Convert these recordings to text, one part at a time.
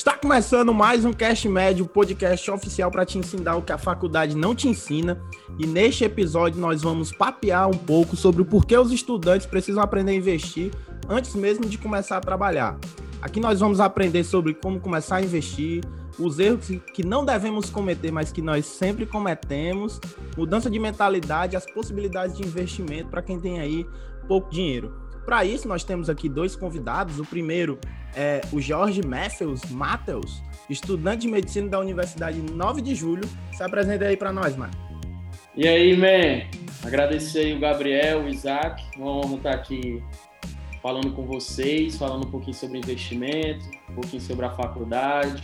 Está começando mais um Cast Médio, podcast oficial para te ensinar o que a faculdade não te ensina. E neste episódio nós vamos papear um pouco sobre o porquê os estudantes precisam aprender a investir antes mesmo de começar a trabalhar. Aqui nós vamos aprender sobre como começar a investir, os erros que não devemos cometer, mas que nós sempre cometemos, mudança de mentalidade, as possibilidades de investimento para quem tem aí pouco dinheiro. Para isso, nós temos aqui dois convidados. O primeiro é o Jorge Matthews, Matheus, estudante de medicina da Universidade 9 de Julho. Se apresenta aí para nós, mano. E aí, man? Agradecer aí o Gabriel, o Isaac. Honra estar aqui falando com vocês, falando um pouquinho sobre investimento, um pouquinho sobre a faculdade.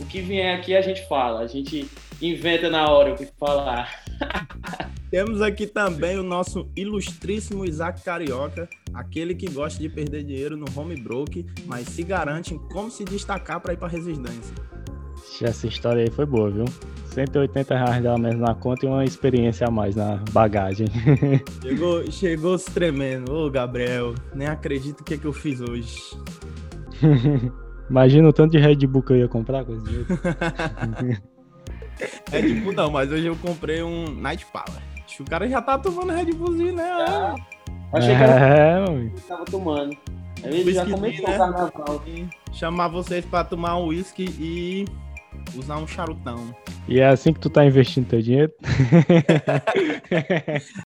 O que vier aqui a gente fala, a gente inventa na hora o que falar. Temos aqui também o nosso ilustríssimo Isaac Carioca, aquele que gosta de perder dinheiro no home broke, mas se garante em como se destacar para ir para residência. Essa história aí foi boa, viu? 180 reais dela mesmo na conta e uma experiência a mais na bagagem. Chegou, chegou se tremendo. Ô, Gabriel, nem acredito o que, é que eu fiz hoje. Imagina o tanto de Red Bull que eu ia comprar com esse dinheiro. Red Bull não, mas hoje eu comprei um Night Power. Que o cara já tá tomando Red Bullzinho, né? Já. Achei que era é, que tava tomando. Ele já começou né? o carnaval. Chamar vocês pra tomar um whisky e usar um charutão. E é assim que tu tá investindo teu dinheiro?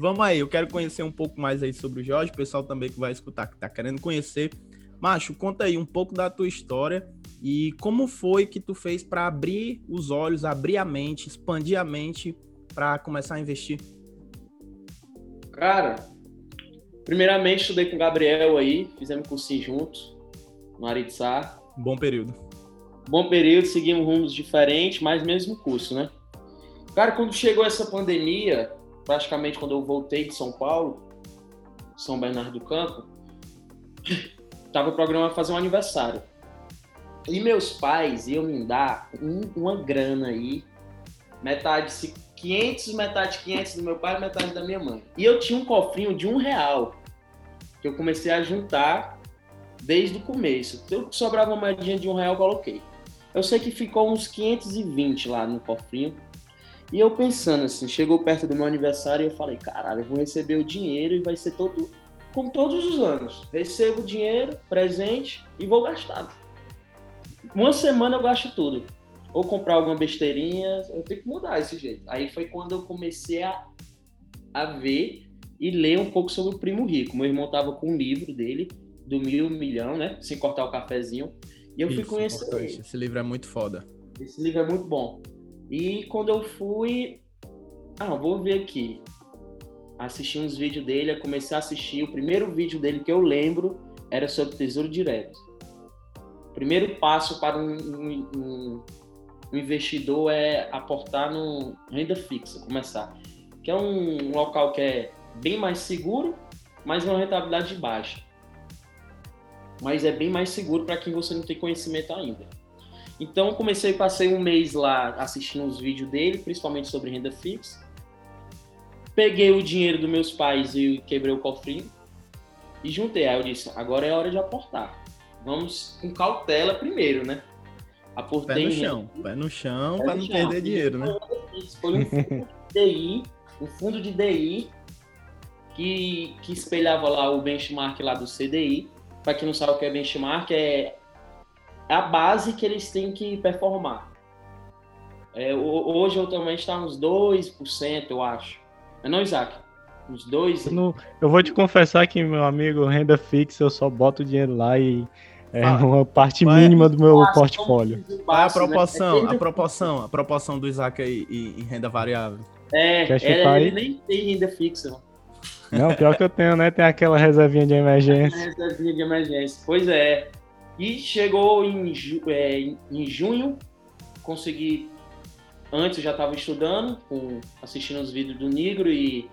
Vamos aí, eu quero conhecer um pouco mais aí sobre o Jorge, o pessoal também que vai escutar, que tá querendo conhecer. Macho, conta aí um pouco da tua história e como foi que tu fez para abrir os olhos, abrir a mente, expandir a mente para começar a investir? Cara, primeiramente estudei com o Gabriel aí, fizemos cursinho juntos, no Aritsá. Bom período. Bom período, seguimos rumos diferentes, mas mesmo curso, né? Cara, quando chegou essa pandemia, praticamente quando eu voltei de São Paulo, São Bernardo do Campo, tava programado fazer um aniversário. E meus pais iam me dar um, uma grana aí, metade 500, metade 500 do meu pai, metade da minha mãe. E eu tinha um cofrinho de um real que eu comecei a juntar desde o começo. Eu sobrava uma moedinha de um real, eu coloquei. Eu sei que ficou uns 520 lá no cofrinho. E eu pensando assim, chegou perto do meu aniversário e eu falei, caralho, eu vou receber o dinheiro e vai ser todo como todos os anos. Recebo o dinheiro, presente e vou gastar. Uma semana eu gasto tudo. Ou comprar alguma besteirinha, eu tenho que mudar esse jeito. Aí foi quando eu comecei a, a ver e ler um pouco sobre o Primo Rico. Meu irmão tava com um livro dele, do Mil Milhão, né? Sem cortar o cafezinho. E eu Isso, fui conhecer ele. Esse livro é muito foda. Esse livro é muito bom. E quando eu fui. Ah, vou ver aqui. Assisti uns vídeos dele, eu comecei a assistir. O primeiro vídeo dele que eu lembro era sobre Tesouro Direto. O primeiro passo para um, um, um, investidor é aportar no renda fixa, começar. Que é um local que é bem mais seguro, mas uma rentabilidade baixa. Mas é bem mais seguro para quem você não tem conhecimento ainda. Então comecei, passei um mês lá assistindo os vídeos dele, principalmente sobre renda fixa. Peguei o dinheiro dos meus pais e quebrei o cofrinho e juntei. Aí eu disse, agora é hora de aportar. Vamos com cautela primeiro, né? Aportei pé no chão, pé no chão para não chão. perder dinheiro, né? Foi um fundo de DI, um fundo de DI que, que espelhava lá o benchmark lá do CDI. Para quem não sabe o que é benchmark, é a base que eles têm que performar. É, hoje, atualmente, está uns 2%, eu acho. É não, Isaac? Uns 2%. Eu, não, eu vou te confessar que, meu amigo, renda fixa, eu só boto o dinheiro lá e é ah, uma parte vai, mínima do meu portfólio. Qual é a proporção, né? a proporção, a proporção do Isaac aí em renda variável? É, ele, ele nem tem renda fixa. Não, pior que eu tenho, né? Tem aquela reservinha de emergência. reservinha de emergência. Pois é. E chegou em, é, em junho, consegui. Antes eu já estava estudando, com, assistindo os vídeos do Negro e,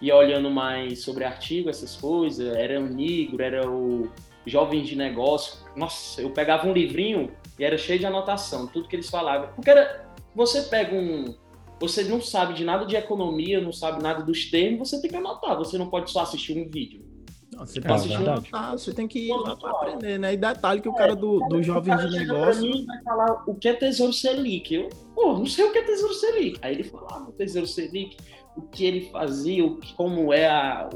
e olhando mais sobre artigo, essas coisas. Era o Negro, era o Jovens de Negócio. Nossa, eu pegava um livrinho e era cheio de anotação, tudo que eles falavam. Porque era, você pega um. Você não sabe de nada de economia, não sabe nada dos termos, você tem que anotar. Você não pode só assistir um vídeo. Não, você, é, assistir anotar, você tem que ir lá para aprender, né? E detalhe que o cara do, do jovem de negócio. Mim, vai falar o que é Tesouro Selic. Eu, pô, não sei o que é Tesouro Selic. Aí ele falava o Tesouro Selic, o que ele fazia, o que, como é a,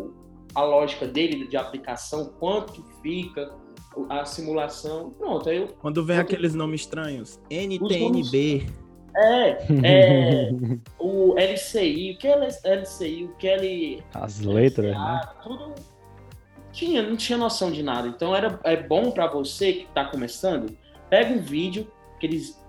a lógica dele de aplicação, quanto fica a simulação. Pronto, aí eu. Quando vem eu... aqueles nomes estranhos, NTNB. É, é o LCI, o que é LCI, o que é As letras, LCA, né? Tudo tinha, não tinha noção de nada. Então era, é bom para você que está começando, pega um vídeo que eles.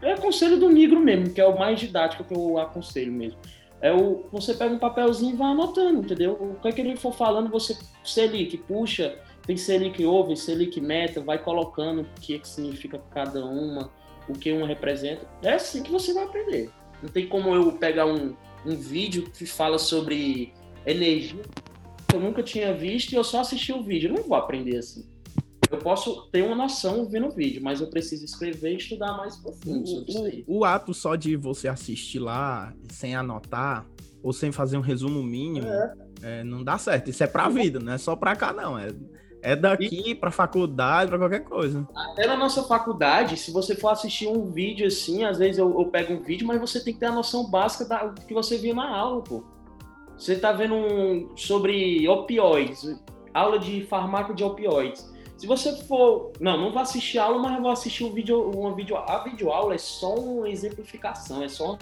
É conselho do negro mesmo, que é o mais didático que eu aconselho mesmo. É o, você pega um papelzinho e vai anotando, entendeu? O que, é que ele for falando, você Selic, puxa, tem Selic over, Selic meta, vai colocando o que, é que significa cada uma, o que uma representa. É assim que você vai aprender. Não tem como eu pegar um, um vídeo que fala sobre energia eu nunca tinha visto e eu só assisti o vídeo. Eu não vou aprender assim. Eu posso ter uma noção vendo o vídeo, mas eu preciso escrever e estudar mais profundo sobre isso aí. O, ato só de você assistir lá sem anotar ou sem fazer um resumo mínimo é. É, não dá certo. Isso é pra vida, não é só pra cá, não. É, é daqui e... pra faculdade, pra qualquer coisa. Até na nossa faculdade, se você for assistir um vídeo assim, às vezes eu, eu pego um vídeo, mas você tem que ter a noção básica da, que você viu na aula, pô. Você está vendo um, sobre opioides, aula de farmácia de opioides. Se você for. Não, não vou assistir a aula, mas vou assistir um vídeo, uma vídeo. A videoaula é só uma exemplificação, é só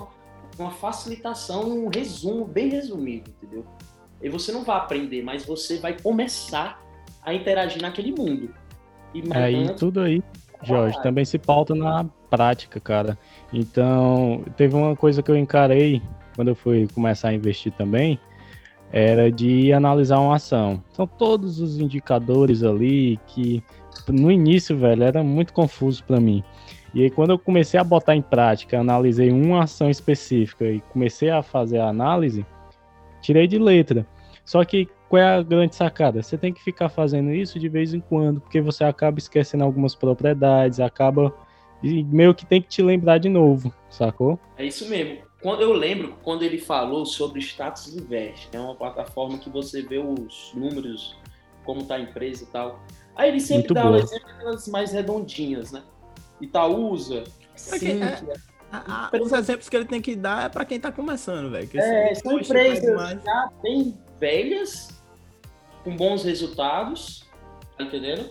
uma facilitação, um resumo bem resumido, entendeu? E você não vai aprender, mas você vai começar a interagir naquele mundo. E aí, tudo aí, Jorge, também se pauta na prática, cara. Então, teve uma coisa que eu encarei quando eu fui começar a investir também, era de analisar uma ação. São todos os indicadores ali que no início, velho, era muito confuso para mim. E aí quando eu comecei a botar em prática, analisei uma ação específica e comecei a fazer a análise, tirei de letra. Só que qual é a grande sacada? Você tem que ficar fazendo isso de vez em quando, porque você acaba esquecendo algumas propriedades, acaba e meio que tem que te lembrar de novo, sacou? É isso mesmo. Quando eu lembro quando ele falou sobre Status Invest, que é uma plataforma que você vê os números, como está a empresa e tal. Aí ele sempre Muito dá o exemplo daquelas mais redondinhas, né? Itaúsa, Cíntia. É, é, os exemplos que ele tem que dar é para quem está começando, velho. É, são empresas mais... já bem velhas, com bons resultados, tá entendendo?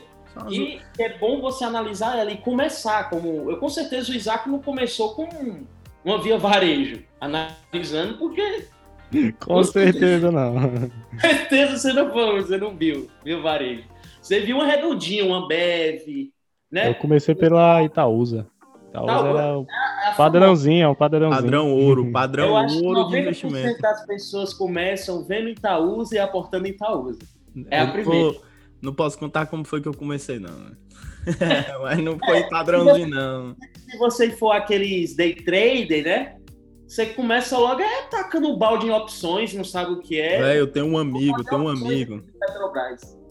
E é bom você analisar ela e começar como. Eu com certeza o Isaac não começou com uma via varejo, analisando, porque. Com certeza não. certeza você não foi, você não viu, via varejo. Você viu uma redondinha, uma BEV, né? Eu comecei pela Itaúsa. Itaúsa era o é, é padrãozinho, é o padrãozinho. Padrão ouro, padrão Eu acho ouro que de investimento. das pessoas começam vendo Itaúsa e aportando em Itaúsa. É a primeira. Vou, não posso contar como foi que eu comecei, não. Né? Mas não foi padrãozinho, não. Se você for aqueles day trader, né? Você começa logo é tacando o balde em opções, não sabe o que é. É, eu tenho um amigo, tenho um amigo.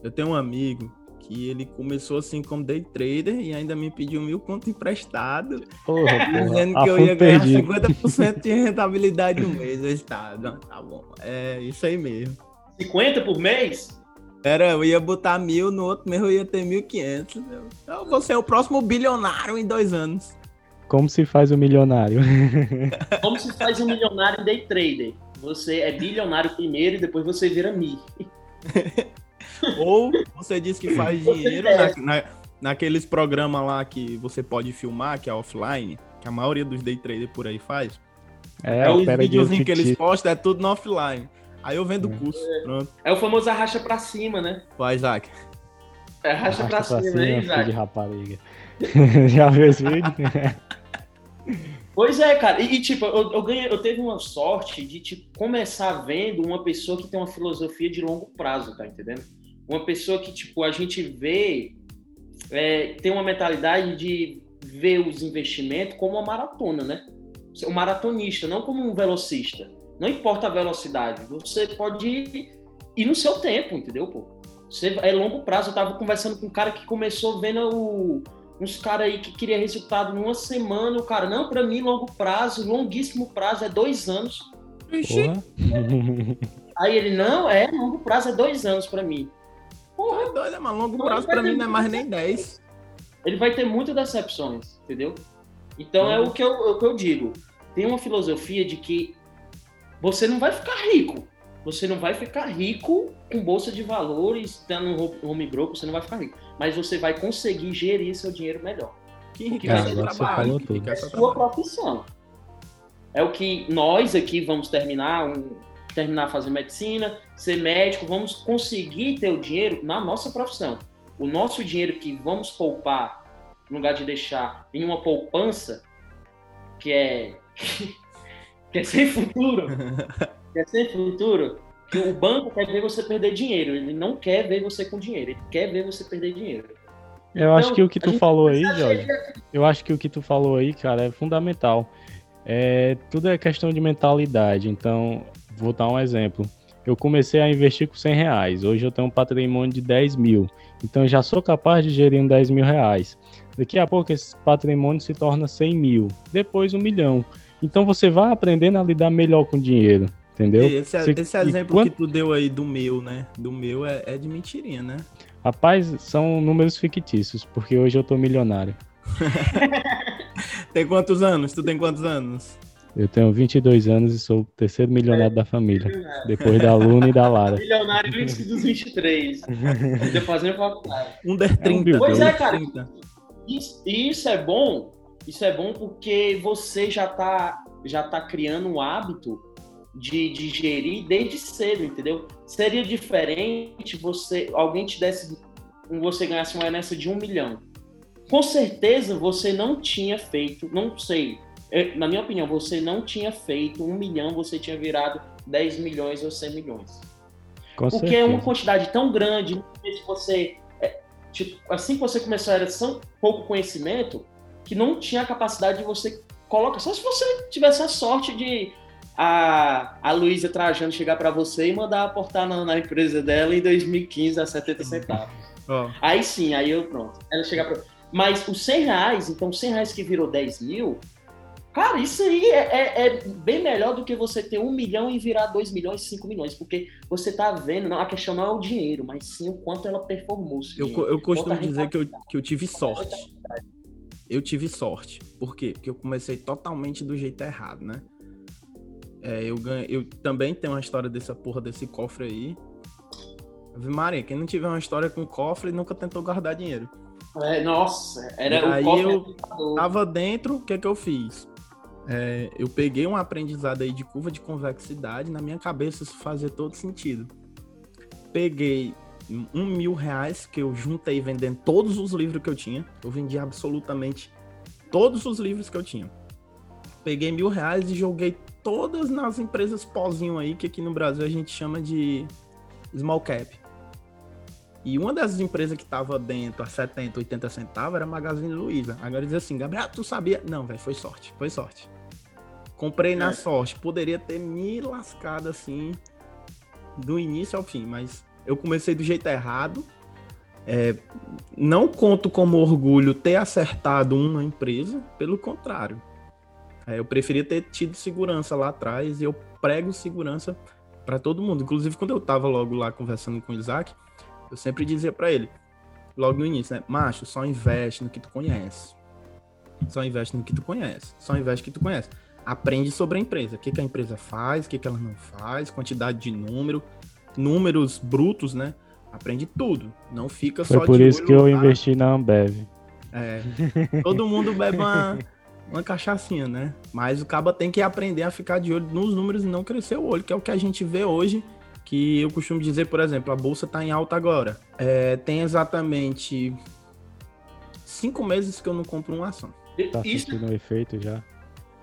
Eu tenho um amigo que ele começou assim como day trader e ainda me pediu mil conto emprestado, porra, dizendo porra. que eu ia ganhar perdido. 50% de rentabilidade no mês. Eu estava, não, tá bom, é isso aí mesmo. 50 por mês? Era, eu ia botar mil, no outro mês eu ia ter mil quinhentos. Eu vou ser o próximo bilionário em dois anos. Como se faz um milionário? Como se faz um milionário em day trader? Você é bilionário primeiro e depois você vira mi. Ou você diz que faz dinheiro na, na, naqueles programas lá que você pode filmar, que é offline, que a maioria dos day traders por aí faz. É, é os videozinhos que eles postam é tudo no offline. Aí eu vendo o é. curso. É. Pronto. É o famoso arracha pra cima, né? Vai, Isaac. É arracha, arracha pra, pra, cima, né, Isaac? De rapariga. Já viu esse vídeo? Pois é, cara. E, tipo, eu, eu, ganhei, eu teve uma sorte de tipo, começar vendo uma pessoa que tem uma filosofia de longo prazo, tá entendendo? Uma pessoa que, tipo, a gente vê, é, tem uma mentalidade de ver os investimentos como uma maratona, né? O maratonista, não como um velocista. Não importa a velocidade, você pode ir, ir no seu tempo, entendeu, pô? Você, é longo prazo. Eu tava conversando com um cara que começou vendo o, uns caras aí que queria resultado numa semana, o cara, não, para mim, longo prazo, longuíssimo prazo é dois anos. aí ele, não, é, longo prazo é dois anos para mim. Porra, é doido, mano. Longo prazo para mim não é mais nem dez. Ele vai ter muitas decepções, entendeu? Então é uhum. é o que, eu, é o que eu digo. Tem uma filosofia de que você não vai ficar rico. Você não vai ficar rico com bolsa de valores, tendo um home broker, você não vai ficar rico. Mas você vai conseguir gerir seu dinheiro melhor. Que riqueza é, trabalho, que é sua profissão. É o que nós aqui vamos terminar, um, terminar fazer medicina, ser médico, vamos conseguir ter o dinheiro na nossa profissão. O nosso dinheiro que vamos poupar, no lugar de deixar em uma poupança, que é que é sem futuro, que é sem futuro, que o banco quer ver você perder dinheiro, ele não quer ver você com dinheiro, ele quer ver você perder dinheiro. Eu então, acho que o que tu falou aí, Jorge, eu acho que o que tu falou aí, cara, é fundamental. É, tudo é questão de mentalidade. Então, vou dar um exemplo. Eu comecei a investir com 100 reais. Hoje eu tenho um patrimônio de 10 mil. Então, eu já sou capaz de gerir um 10 mil reais. Daqui a pouco, esse patrimônio se torna 100 mil. Depois, um milhão. Então, você vai aprendendo a lidar melhor com o dinheiro. Entendeu? Esse, você, esse exemplo quando... que tu deu aí do meu, né? Do meu é, é de mentirinha, né? Rapaz, são números fictícios, porque hoje eu tô milionário. tem quantos anos? Tu tem quantos anos? Eu tenho 22 anos e sou o terceiro milionário é, da família. Milionário. Depois da Luna e da Lara. Milionário antes dos 23. Ainda fazendo faculdade. Um der 30. É um pois é, cara. Isso, isso é bom. Isso é bom porque você já tá, já tá criando um hábito de, de gerir desde cedo, entendeu? Seria diferente você alguém te desse você ganhasse uma herança de um milhão. Com certeza você não tinha feito, não sei, na minha opinião, você não tinha feito um milhão, você tinha virado 10 milhões ou 100 milhões. Com Porque certeza. é uma quantidade tão grande, se você, é, tipo, assim que você começou era tão pouco conhecimento, que não tinha a capacidade de você colocar, só se você tivesse a sorte de a, a Luísa Trajano chegar para você e mandar aportar na, na, empresa dela em 2015 a 70 centavos. Oh. Aí sim, aí eu pronto. Ela chegar para. Mas os 100 reais, então 100 reais que virou 10 mil, cara, isso aí é, é, é, bem melhor do que você ter um milhão e virar 2 milhões, 5 milhões, porque você tá vendo, não, a questão não é o dinheiro, mas sim o quanto ela performou. Eu, eu costumo dizer que eu, que eu tive sorte. Eu tive sorte. Por quê? Porque eu comecei totalmente do jeito errado, né? É, eu, ganho, eu também tenho uma história dessa porra desse cofre aí. Maria, quem não tiver uma história com cofre nunca tentou guardar dinheiro. É, nossa, era e o aí cofre eu tava dentro, o que é que eu fiz? É, eu peguei um aprendizado aí de curva de convexidade, na minha cabeça isso fazia todo sentido. Peguei um mil reais que eu juntei vendendo todos os livros que eu tinha. Eu vendi absolutamente todos os livros que eu tinha. Peguei mil reais e joguei todas nas empresas pozinho aí, que aqui no Brasil a gente chama de small cap. E uma das empresas que tava dentro a 70, 80 centavos era a Magazine Luiza. Agora diz assim, Gabriel, tu sabia? Não, velho, foi sorte, foi sorte. Comprei na é. sorte. Poderia ter me lascado assim, do início ao fim, mas eu comecei do jeito errado. É, não conto como orgulho ter acertado uma empresa, pelo contrário. É, eu preferia ter tido segurança lá atrás e eu prego segurança para todo mundo. Inclusive, quando eu tava logo lá conversando com o Isaac, eu sempre dizia para ele, logo no início, né? Macho, só investe no que tu conhece. Só investe no que tu conhece. Só investe no que tu conhece. Aprende sobre a empresa. O que, que a empresa faz, o que, que ela não faz, quantidade de número, números brutos, né? Aprende tudo. Não fica Foi só por isso que eu investi na Ambev. É. Todo mundo bebe uma uma cachaçinha, né? Mas o caba tem que aprender a ficar de olho nos números e não crescer o olho, que é o que a gente vê hoje. Que eu costumo dizer, por exemplo, a bolsa está em alta agora. É, tem exatamente cinco meses que eu não compro uma ação. Tá sentindo o efeito já.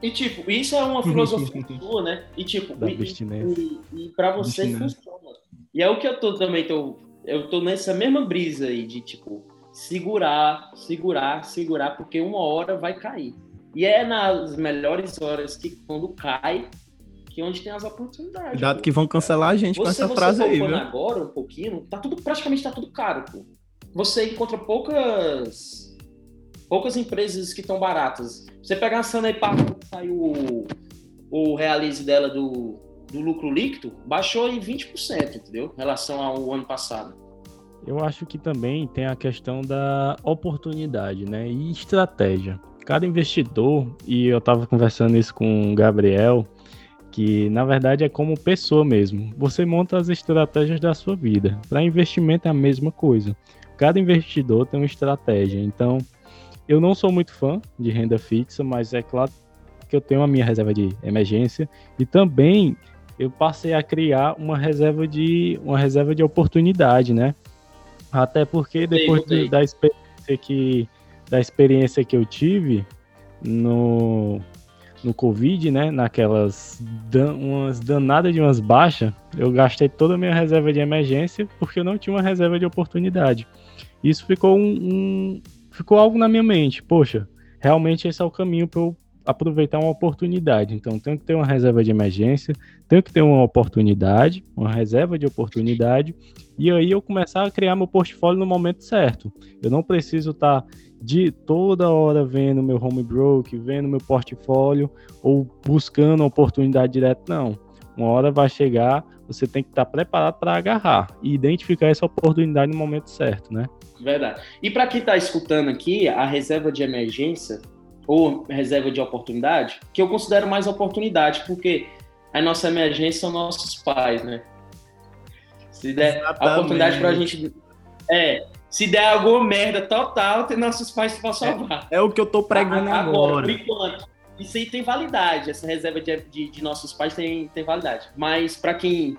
E tipo, isso é uma filosofia sua, né? E tipo, da e, e, e para você funciona. E é o que eu tô também, tô, eu tô nessa mesma brisa aí de tipo, segurar, segurar, segurar, porque uma hora vai cair. E é nas melhores horas que quando cai, que é onde tem as oportunidades. Cuidado que vão cancelar a gente você, com essa frase aí, viu? agora um pouquinho, tá tudo praticamente tá tudo caro, pô. Você encontra poucas poucas empresas que estão baratas. Você pegar a Sanepar, saiu o, o realize dela do, do lucro líquido, baixou em 20%, entendeu? Em relação ao ano passado. Eu acho que também tem a questão da oportunidade, né? E estratégia. Cada investidor, e eu estava conversando isso com o Gabriel, que na verdade é como pessoa mesmo. Você monta as estratégias da sua vida. Para investimento é a mesma coisa. Cada investidor tem uma estratégia. Então, eu não sou muito fã de renda fixa, mas é claro que eu tenho a minha reserva de emergência e também eu passei a criar uma reserva de uma reserva de oportunidade, né? Até porque depois de, da experiência que da experiência que eu tive no no Covid, né? Naquelas dan umas danadas de umas baixas, eu gastei toda a minha reserva de emergência porque eu não tinha uma reserva de oportunidade. Isso ficou um, um ficou algo na minha mente. Poxa, realmente esse é o caminho para eu aproveitar uma oportunidade. Então, tenho que ter uma reserva de emergência, tenho que ter uma oportunidade, uma reserva de oportunidade, e aí eu começar a criar meu portfólio no momento certo. Eu não preciso estar de toda hora vendo meu home broke, vendo meu portfólio ou buscando oportunidade direta, não. Uma hora vai chegar, você tem que estar preparado para agarrar e identificar essa oportunidade no momento certo, né? Verdade. E para quem está escutando aqui, a reserva de emergência ou reserva de oportunidade, que eu considero mais oportunidade, porque a nossa emergência são nossos pais, né? Se der Exatamente. a oportunidade para a gente. É, se der alguma merda total, tem nossos pais para salvar. É, é, o que eu tô pregando agora. agora. Por enquanto. Isso aí tem validade, essa reserva de, de, de nossos pais tem, tem validade. Mas para quem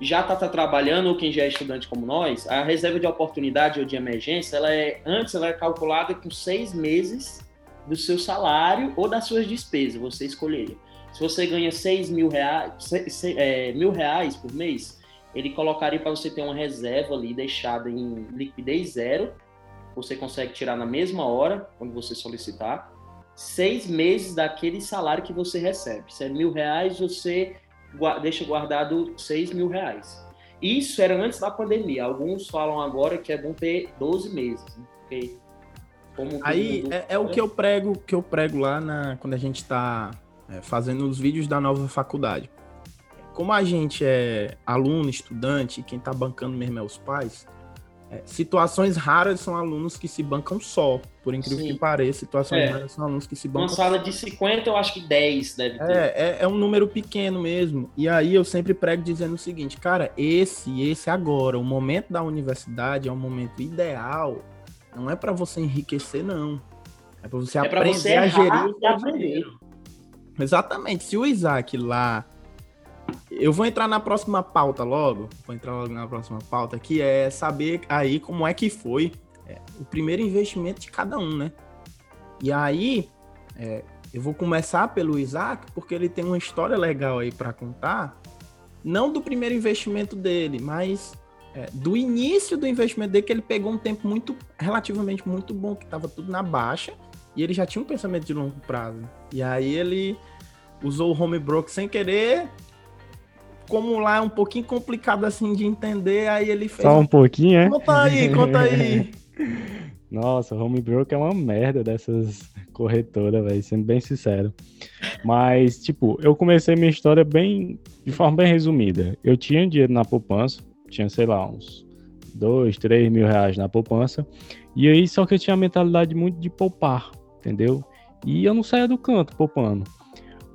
já está tá trabalhando ou quem já é estudante como nós, a reserva de oportunidade ou de emergência, ela é antes ela é calculada com seis meses do seu salário ou das suas despesas, você escolheria. Se você ganha 6 mil reais, é, mil reais por mês, ele colocaria para você ter uma reserva ali deixada em liquidez zero. Você consegue tirar na mesma hora, quando você solicitar, seis meses daquele salário que você recebe. Se é mil reais, você deixa guardado seis mil reais. Isso era antes da pandemia. Alguns falam agora que é bom ter 12 meses, né? porque Aí é, é, o que eu prego, que eu prego lá na, quando a gente está é, fazendo os vídeos da nova faculdade. Como a gente é aluno, estudante, quem está bancando mesmo é os pais, é, situações raras são alunos que se bancam só, por incrível Sim. que pareça, situações é. raras são alunos que se bancam Uma sala de 50, eu acho que 10 deve ter. É, é, é, um número pequeno mesmo. E aí eu sempre prego dizendo o seguinte, cara, esse, esse agora, o momento da universidade é um momento ideal não é para você enriquecer, não. É para você é aprender você a gerir seu dinheiro. Exatamente. Se o Isaac lá. Eu vou entrar na próxima pauta logo. Vou entrar logo na próxima pauta, que é saber aí como é que foi é, o primeiro investimento de cada um, né? E aí, é, eu vou começar pelo Isaac, porque ele tem uma história legal aí para contar. Não do primeiro investimento dele, mas é, do início do investimento dele, que ele pegou um tempo muito, relativamente muito bom, que estava tudo na baixa, e ele já tinha um pensamento de longo prazo. E aí ele usou o home broker sem querer, como lá é um pouquinho complicado assim de entender, aí ele fez. Só um pouquinho, é? Conta aí, conta aí. Nossa, home broker é uma merda dessas corretoras, velho, sendo bem sincero. Mas, tipo, eu comecei minha história bem, de forma bem resumida. Eu tinha dinheiro na poupança, tinha, sei lá, uns dois, três mil reais na poupança. E aí, só que eu tinha a mentalidade muito de poupar, entendeu? E eu não saía do canto poupando.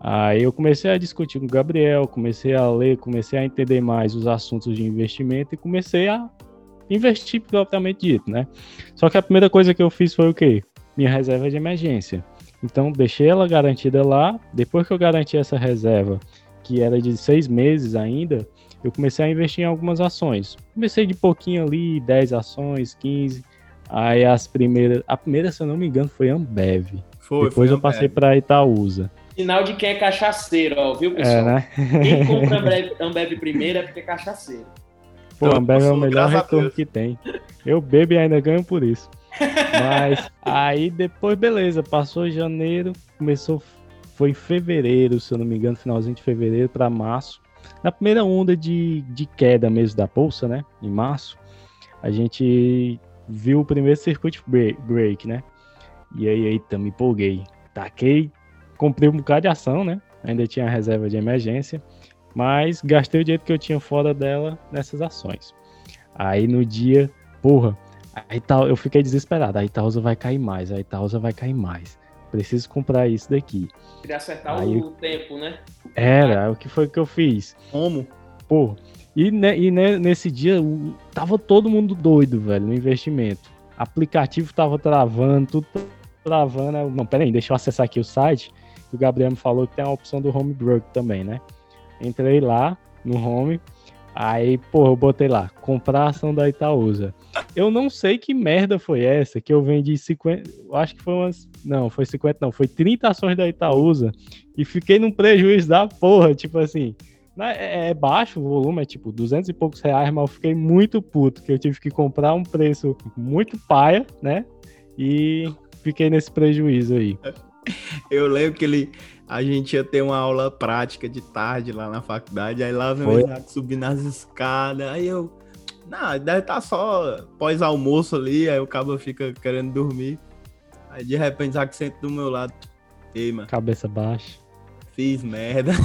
Aí eu comecei a discutir com o Gabriel, comecei a ler, comecei a entender mais os assuntos de investimento e comecei a investir propriamente dito, né? Só que a primeira coisa que eu fiz foi o quê? Minha reserva de emergência. Então, deixei ela garantida lá. Depois que eu garanti essa reserva, que era de seis meses ainda, eu comecei a investir em algumas ações. Comecei de pouquinho ali, 10 ações, 15. Aí as primeiras, a primeira, se eu não me engano, foi Ambev. Foi, Depois foi eu passei para Itaúsa. Sinal de quem é cachaceiro, ó, viu, pessoal? É, né? Quem compra Ambev, Ambev primeiro é porque é cachaceiro. Pô, então, Ambev é o melhor retorno que tem. Eu bebo e ainda ganho por isso. Mas aí depois, beleza, passou janeiro, começou, foi em fevereiro, se eu não me engano, finalzinho de fevereiro para março na primeira onda de, de queda mesmo da bolsa, né, em março, a gente viu o primeiro circuit break, né? E aí, eita, me empolguei. Taquei, comprei um bocado de ação, né? Ainda tinha reserva de emergência, mas gastei o dinheiro que eu tinha fora dela nessas ações. Aí no dia, porra, a Itaú, eu fiquei desesperado. A Itaúsa vai cair mais, a Itaúsa vai cair mais. Preciso comprar isso daqui. Queria acertar Aí, o tempo, né? Era, o que foi que eu fiz? Como? Pô, e, ne, e ne, nesse dia tava todo mundo doido, velho, no investimento. Aplicativo tava travando, tudo travando. Não, peraí, deixa eu acessar aqui o site. O Gabriel me falou que tem a opção do home broker também, né? Entrei lá no home, Aí, pô, eu botei lá, comprar ação da Itaúsa. Eu não sei que merda foi essa, que eu vendi 50. Acho que foi umas. Não, foi 50, não, foi 30 ações da Itaúsa. E fiquei num prejuízo da porra, tipo assim. Né, é, é baixo o volume, é tipo 200 e poucos reais, mas eu fiquei muito puto, que eu tive que comprar um preço muito paia, né? E fiquei nesse prejuízo aí. Eu lembro que ele, a gente ia ter uma aula prática de tarde lá na faculdade, aí lá vem o Isaac subindo as escadas, aí eu. Não, deve estar tá só pós-almoço ali, aí o cabo fica querendo dormir. Aí de repente Isaac senta do meu lado. Ei, mano. Cabeça baixa. Fiz merda.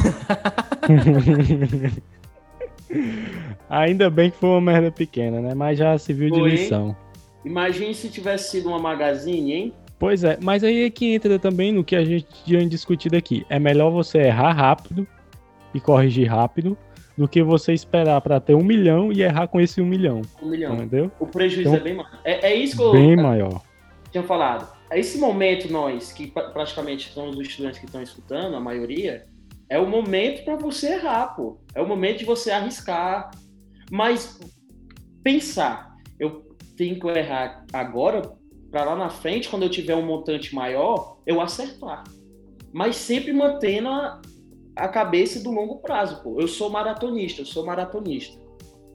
Ainda bem que foi uma merda pequena, né? Mas já se viu de lição. Imagine se tivesse sido uma magazine, hein? Pois é, mas aí é que entra também no que a gente tinha discutido aqui. É melhor você errar rápido e corrigir rápido do que você esperar para ter um milhão e errar com esse um milhão. Um milhão. Entendeu? O prejuízo então, é bem maior. É, é isso que eu bem maior. tinha falado. É esse momento, nós, que praticamente somos os estudantes que estão escutando, a maioria, é o momento para você errar, pô. É o momento de você arriscar. Mas pensar, eu tenho que errar agora para lá na frente, quando eu tiver um montante maior, eu acertar. Mas sempre mantendo a, a cabeça do longo prazo, pô. Eu sou maratonista, eu sou maratonista.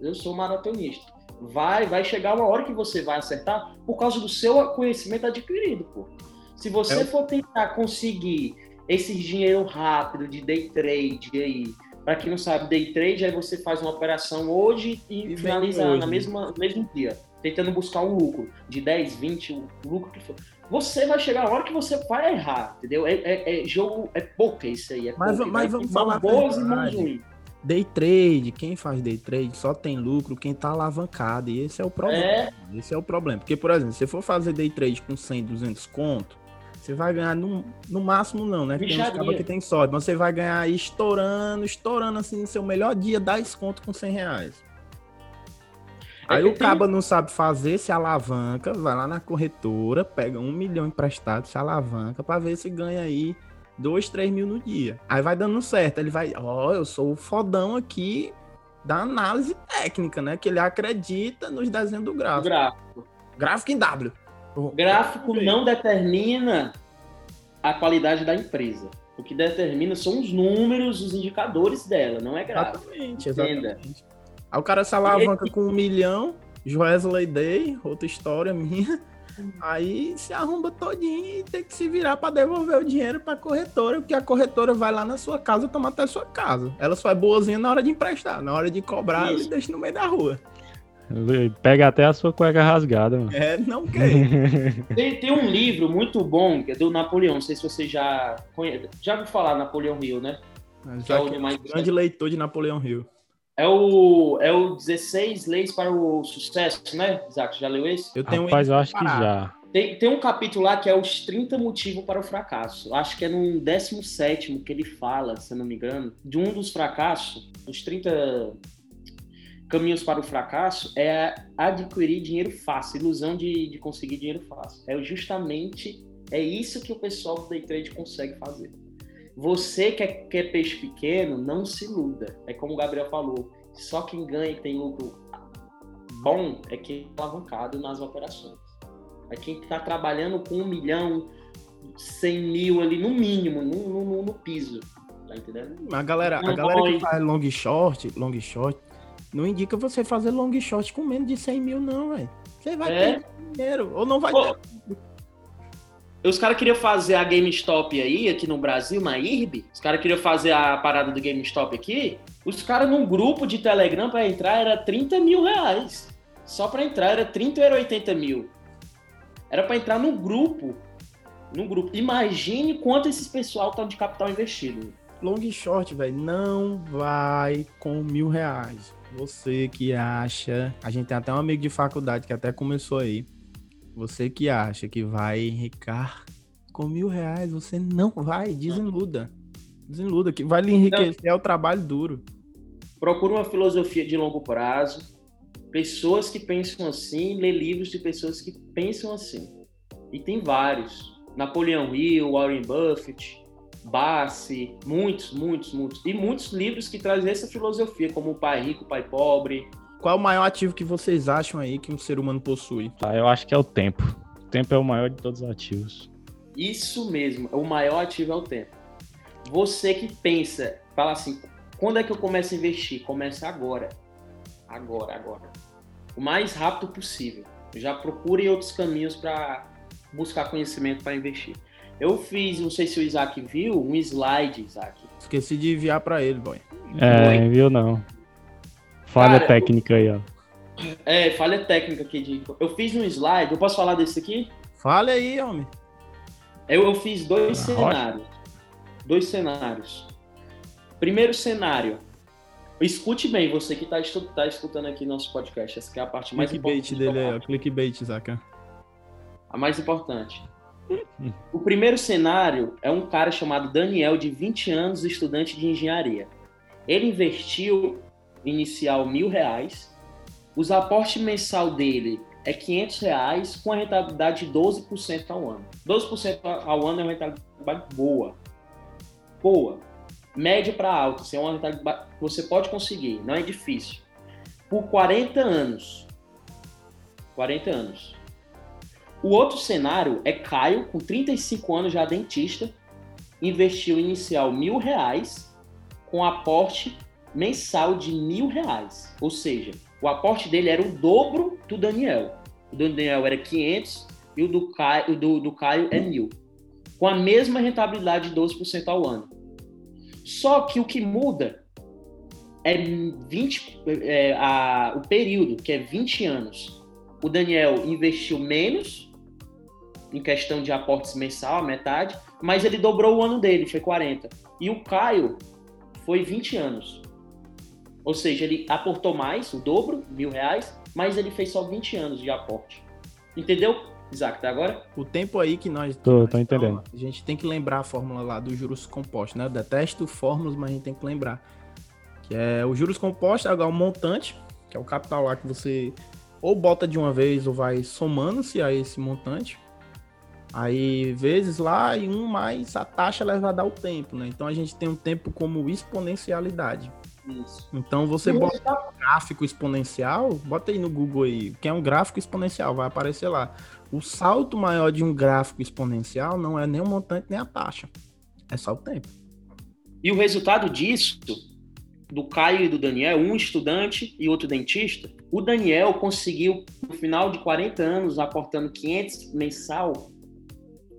Eu sou maratonista. Vai, vai chegar uma hora que você vai acertar por causa do seu conhecimento adquirido, pô. Se você é. for tentar conseguir esse dinheiro rápido de day trade aí, para quem não sabe, day trade aí você faz uma operação hoje e, e finaliza hoje. na mesma no mesmo dia tentando buscar um lucro de 10, 20, o lucro que for. Você vai chegar a hora que você vai errar, entendeu? É, é, é jogo, é pouca isso aí. É mas, poker, mas vamos falar boas e mãos ruins. Day trade, quem faz day trade só tem lucro quem tá alavancado. E esse é o problema. É. Esse é o problema. Porque, por exemplo, se você for fazer day trade com 100, 200 conto, você vai ganhar no, no máximo, não, né? Tem uns que tem sorte, mas você vai ganhar estourando, estourando assim no seu melhor dia, 10 conto com 100 reais. Aí o caba não sabe fazer, se alavanca, vai lá na corretora, pega um milhão emprestado, se alavanca para ver se ganha aí dois, três mil no dia. Aí vai dando certo, ele vai, ó, oh, eu sou o fodão aqui da análise técnica, né? Que ele acredita nos desenhos do gráfico. Gráfico. Gráfico em W. O gráfico não determina a qualidade da empresa. O que determina são os números, os indicadores dela, não é gráfico. Exatamente, exatamente. Aí o cara se alavanca com um milhão, Joesley Day, outra história minha. Aí se arromba todinho e tem que se virar para devolver o dinheiro para corretora, porque a corretora vai lá na sua casa tomar até a sua casa. Ela só é boazinha na hora de emprestar, na hora de cobrar, ele deixa no meio da rua. Pega até a sua cueca rasgada, mano. É, não quer. tem, tem, um livro muito bom, que é do Napoleão, não sei se você já conhece. Já ouviu falar Napoleão Hill, né? Já que é o mais... grande leitor de Napoleão Hill. É o, é o 16 Leis para o Sucesso, né, Isaac? Já leu esse? Eu tenho Rapaz, um eu acho que já. Tem, tem um capítulo lá que é os 30 motivos para o fracasso. Acho que é no 17 que ele fala, se eu não me engano, de um dos fracassos, os 30 caminhos para o fracasso, é adquirir dinheiro fácil, ilusão de, de conseguir dinheiro fácil. É justamente é isso que o pessoal do day trade consegue fazer. Você que é, que é peixe pequeno, não se iluda. É como o Gabriel falou, só quem ganha e tem lucro bom é quem está alavancado nas operações. É quem está trabalhando com um milhão, cem mil ali no mínimo, no, no, no piso. Tá entendendo? A galera, a galera que faz long short, long short, não indica você fazer long short com menos de 100 mil, não, velho. Você vai é? ter dinheiro, ou não vai Pô, ter. Os caras queriam fazer a GameStop aí, aqui no Brasil, na IRB. Os caras queriam fazer a parada do GameStop aqui. Os caras num grupo de Telegram para entrar era 30 mil reais. Só para entrar era 30 ou era 80 mil. Era para entrar no grupo num grupo. Imagine quanto esses pessoal estão de capital investido. Long e short, velho, não vai com mil reais. Você que acha. A gente tem até um amigo de faculdade que até começou aí. Você que acha que vai enricar com mil reais, você não vai. Desiluda. Desiluda. Que vai lhe enriquecer não. é o trabalho duro. Procura uma filosofia de longo prazo. Pessoas que pensam assim, lê livros de pessoas que pensam assim. E tem vários. Napoleão Hill, Warren Buffett, Bassi, muitos, muitos, muitos. E muitos livros que trazem essa filosofia, como o Pai Rico, o Pai Pobre. Qual é o maior ativo que vocês acham aí que um ser humano possui? Tá, eu acho que é o tempo. O tempo é o maior de todos os ativos. Isso mesmo, o maior ativo é o tempo. Você que pensa, fala assim, quando é que eu começo a investir? Começa agora. Agora, agora. O mais rápido possível. Já procure outros caminhos para buscar conhecimento para investir. Eu fiz, não sei se o Isaac viu, um slide, Isaac. Esqueci de enviar para ele, boy. É, viu não. Falha Cara, técnica aí, ó. É, falha técnica aqui. De... Eu fiz um slide, eu posso falar desse aqui? Fale aí, homem. Eu, eu fiz dois ah, cenários. Rocha. Dois cenários. Primeiro cenário. Escute bem, você que está tá escutando aqui nosso podcast. Essa é a parte mais importante. Clickbait dele, é, clickbait, Isaac. A mais importante. O primeiro cenário é um cara chamado Daniel, de 20 anos, estudante de engenharia. Ele investiu inicial mil reais. Os aportes mensal dele é 500 reais com a rentabilidade de 12% ao ano. 12% ao ano é uma rentabilidade boa. Boa. Média para alta. Assim, é uma rentabilidade você pode conseguir. Não é difícil. Por 40 anos. 40 anos. O outro cenário é Caio, com 35 anos já dentista, investiu inicial mil reais com aporte mensal de mil reais. Ou seja, o aporte dele era o dobro do Daniel. O do Daniel era 500 e o do Caio, do, do Caio é mil. Com a mesma rentabilidade de 12% ao ano. Só que o que muda é 20, é, a, o período, que é 20 anos. O Daniel investiu menos em questão de aportes mensal, metade, mas ele dobrou o ano dele, foi 40. E o Caio foi 20 anos. Ou seja, ele aportou mais, o dobro, mil reais, mas ele fez só 20 anos de aporte. Entendeu, Isaac, até agora? O tempo aí que nós. Tô, tô entendendo. a gente tem que lembrar a fórmula lá dos juros compostos, né? Eu detesto fórmulas, mas a gente tem que lembrar. Que é o juros compostos é o montante, que é o capital lá que você ou bota de uma vez ou vai somando-se a esse montante. Aí, vezes lá e um mais a taxa levada ao tempo, né? Então a gente tem um tempo como exponencialidade. Isso. Então você bota um gráfico exponencial, bota aí no Google aí, que é um gráfico exponencial, vai aparecer lá. O salto maior de um gráfico exponencial não é nem o montante nem a taxa, é só o tempo. E o resultado disso, do Caio e do Daniel, um estudante e outro dentista, o Daniel conseguiu, no final de 40 anos, aportando 500 mensal,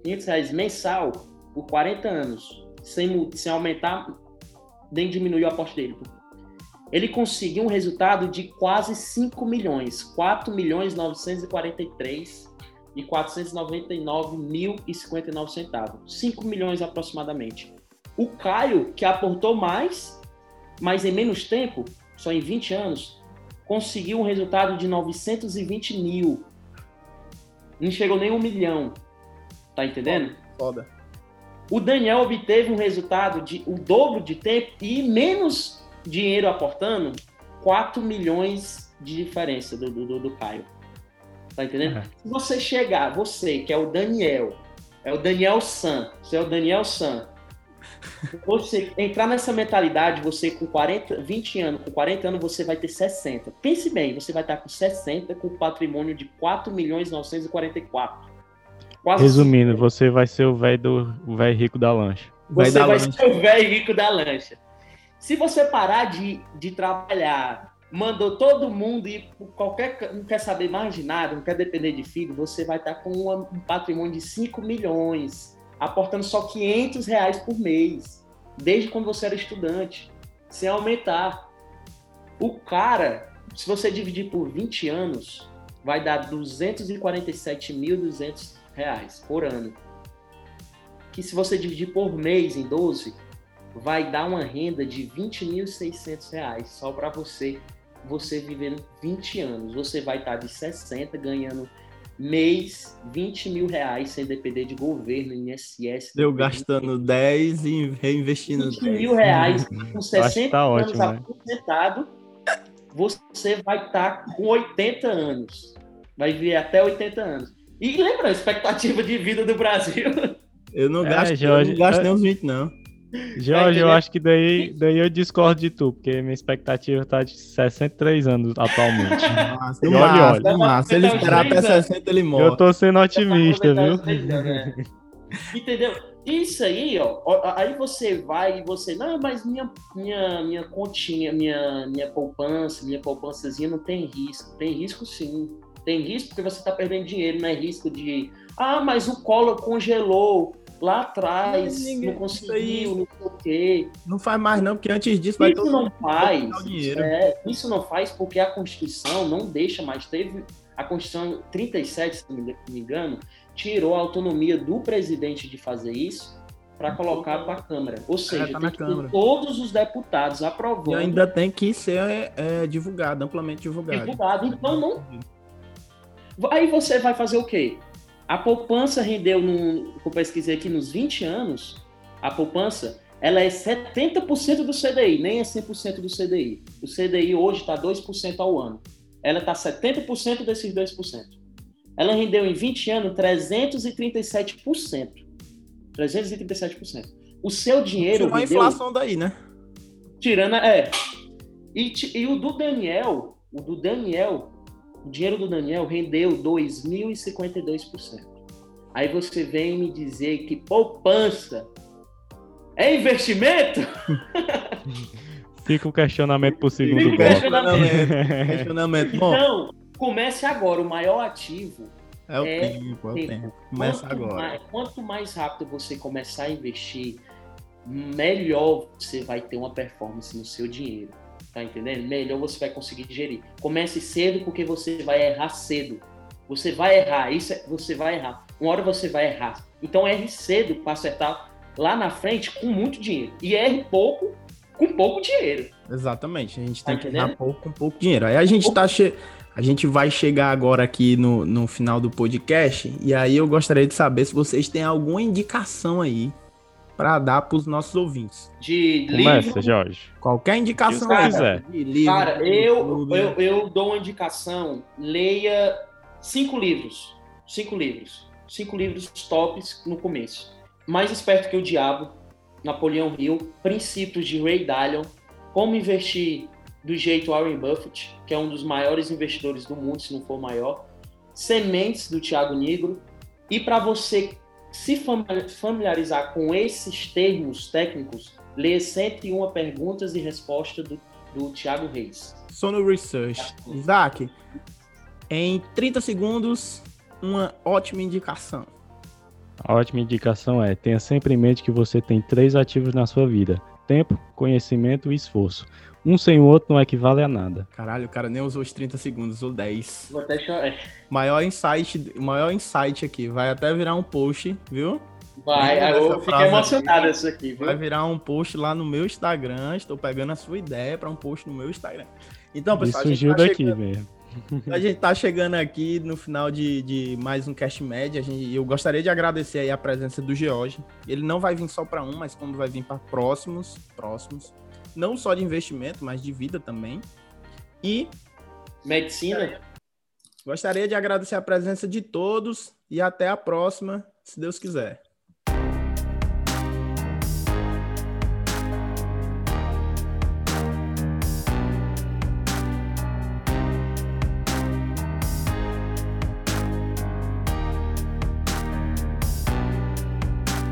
500 reais mensal por 40 anos, sem, sem aumentar nem diminuir o aporte dele. Ele conseguiu um resultado de quase 5 milhões, 4 milhões 943 e 499 mil e 59 centavos, 5 milhões aproximadamente. O Caio, que aportou mais, mas em menos tempo, só em 20 anos, conseguiu um resultado de 920 mil. Não chegou nem um milhão. Tá entendendo? Foda. O Daniel obteve um resultado de o dobro de tempo e menos dinheiro aportando, 4 milhões de diferença do, do, do Caio. Tá entendendo? Uhum. Se você chegar, você que é o Daniel, é o Daniel San, você é o Daniel San, você entrar nessa mentalidade, você com 40, 20 anos, com 40 anos, você vai ter 60. Pense bem, você vai estar com 60 com patrimônio de 4 milhões 944. Quase Resumindo, assim. você vai ser o velho do velho rico da lancha. Você vai lancha. ser o velho rico da lancha. Se você parar de, de trabalhar, mandou todo mundo ir qualquer. não quer saber mais de nada, não quer depender de filho, você vai estar com um patrimônio de 5 milhões, aportando só 500 reais por mês, desde quando você era estudante, sem aumentar. O cara, se você dividir por 20 anos, vai dar 247.200 reais por ano. que se você dividir por mês em 12, vai dar uma renda de R$ 20.600 só para você você vivendo 20 anos. Você vai estar de 60 ganhando mês 20 mil reais sem depender de governo, INSS. Eu gastando 10 e reinvestindo 20 10. mil reais com 60 tá anos ótimo, né? aposentado, você vai estar com 80 anos. Vai viver até 80 anos. E lembra a expectativa de vida do Brasil? Eu não gasto, é, Jorge, eu não gasto nem uns 20, não. Jorge, eu acho que daí, daí eu discordo de tu, porque minha expectativa tá de 63 anos atualmente. Nossa, no máximo, no máximo. Se ele esperar até 60, ele morre. Eu tô sendo otimista, viu? né? Entendeu? Isso aí, ó, aí você vai e você, não, mas minha, minha, minha continha, minha, minha poupança, minha poupançazinha não tem risco. Tem risco sim. Tem risco porque você está perdendo dinheiro, não é risco de, ah, mas o colo congelou, lá atrás, não conseguiu, não sei o quê. Não faz mais não, porque antes disso vai isso todo não faz. É, isso não faz porque a Constituição não deixa mais. Teve a Constituição 37, se não me engano, tirou a autonomia do presidente de fazer isso para colocar para a Câmara. Ou seja, tá tem que ter todos os deputados aprovando. E ainda tem que ser é, divulgado, amplamente divulgado. Divulgado. Então não. Aí você vai fazer o quê? A poupança rendeu, no, eu pesquisei aqui, nos 20 anos, a poupança, ela é 70% do CDI, nem é 100% do CDI. O CDI hoje está 2% ao ano. Ela está 70% desses 2%. Ela rendeu em 20 anos 337%. 337%. O seu dinheiro. Tirou a inflação daí, né? Tirando. É. E, e o do Daniel, o do Daniel, o dinheiro do Daniel rendeu 2.052%. Aí você vem me dizer que poupança é investimento? Fica o questionamento por segundo Fica questionamento. questionamento. Bom, então, comece agora. O maior ativo é o é tempo, é o tempo. Começa quanto agora. Mais, quanto mais rápido você começar a investir, melhor você vai ter uma performance no seu dinheiro. Tá entendendo? Melhor você vai conseguir digerir. Comece cedo porque você vai errar cedo. Você vai errar, isso é, você vai errar. Uma hora você vai errar. Então erre cedo para acertar lá na frente com muito dinheiro. E erre pouco com pouco dinheiro. Exatamente. A gente tem tá que errar pouco com pouco dinheiro. Aí a gente tá che... a gente vai chegar agora aqui no, no final do podcast e aí eu gostaria de saber se vocês têm alguma indicação aí para dar para os nossos ouvintes. De Começa, livro, Jorge. Qualquer indicação Que aí, quiser. de livro, Cara, eu, eu, eu dou uma indicação. Leia cinco livros. Cinco livros. Cinco livros tops no começo. Mais Esperto que o Diabo, Napoleão Hill, Princípios de Ray Dalio, Como Investir do Jeito Warren Buffett, que é um dos maiores investidores do mundo, se não for o maior, Sementes, do Tiago Negro. E para você se familiarizar com esses termos técnicos, leia 101 perguntas e respostas do, do Tiago Reis. Sono Research. Isaac, em 30 segundos, uma ótima indicação. A ótima indicação é: tenha sempre em mente que você tem três ativos na sua vida: tempo, conhecimento e esforço. Um sem o outro não equivale a nada. Caralho, o cara nem usou os 30 segundos, usou 10. Vou até chorar. Maior insight, maior insight aqui. Vai até virar um post, viu? Vai, eu fiquei emocionado aqui? isso aqui, viu? Vai virar um post lá no meu Instagram. Estou pegando a sua ideia para um post no meu Instagram. Então, Isso pessoal, a gente, surgiu tá daqui chegando, mesmo. a gente tá chegando aqui no final de, de mais um Cast Média. Gente, eu gostaria de agradecer aí a presença do George. Ele não vai vir só para um, mas como vai vir para próximos, próximos. Não só de investimento, mas de vida também. E Medicina? gostaria de agradecer a presença de todos e até a próxima, se Deus quiser.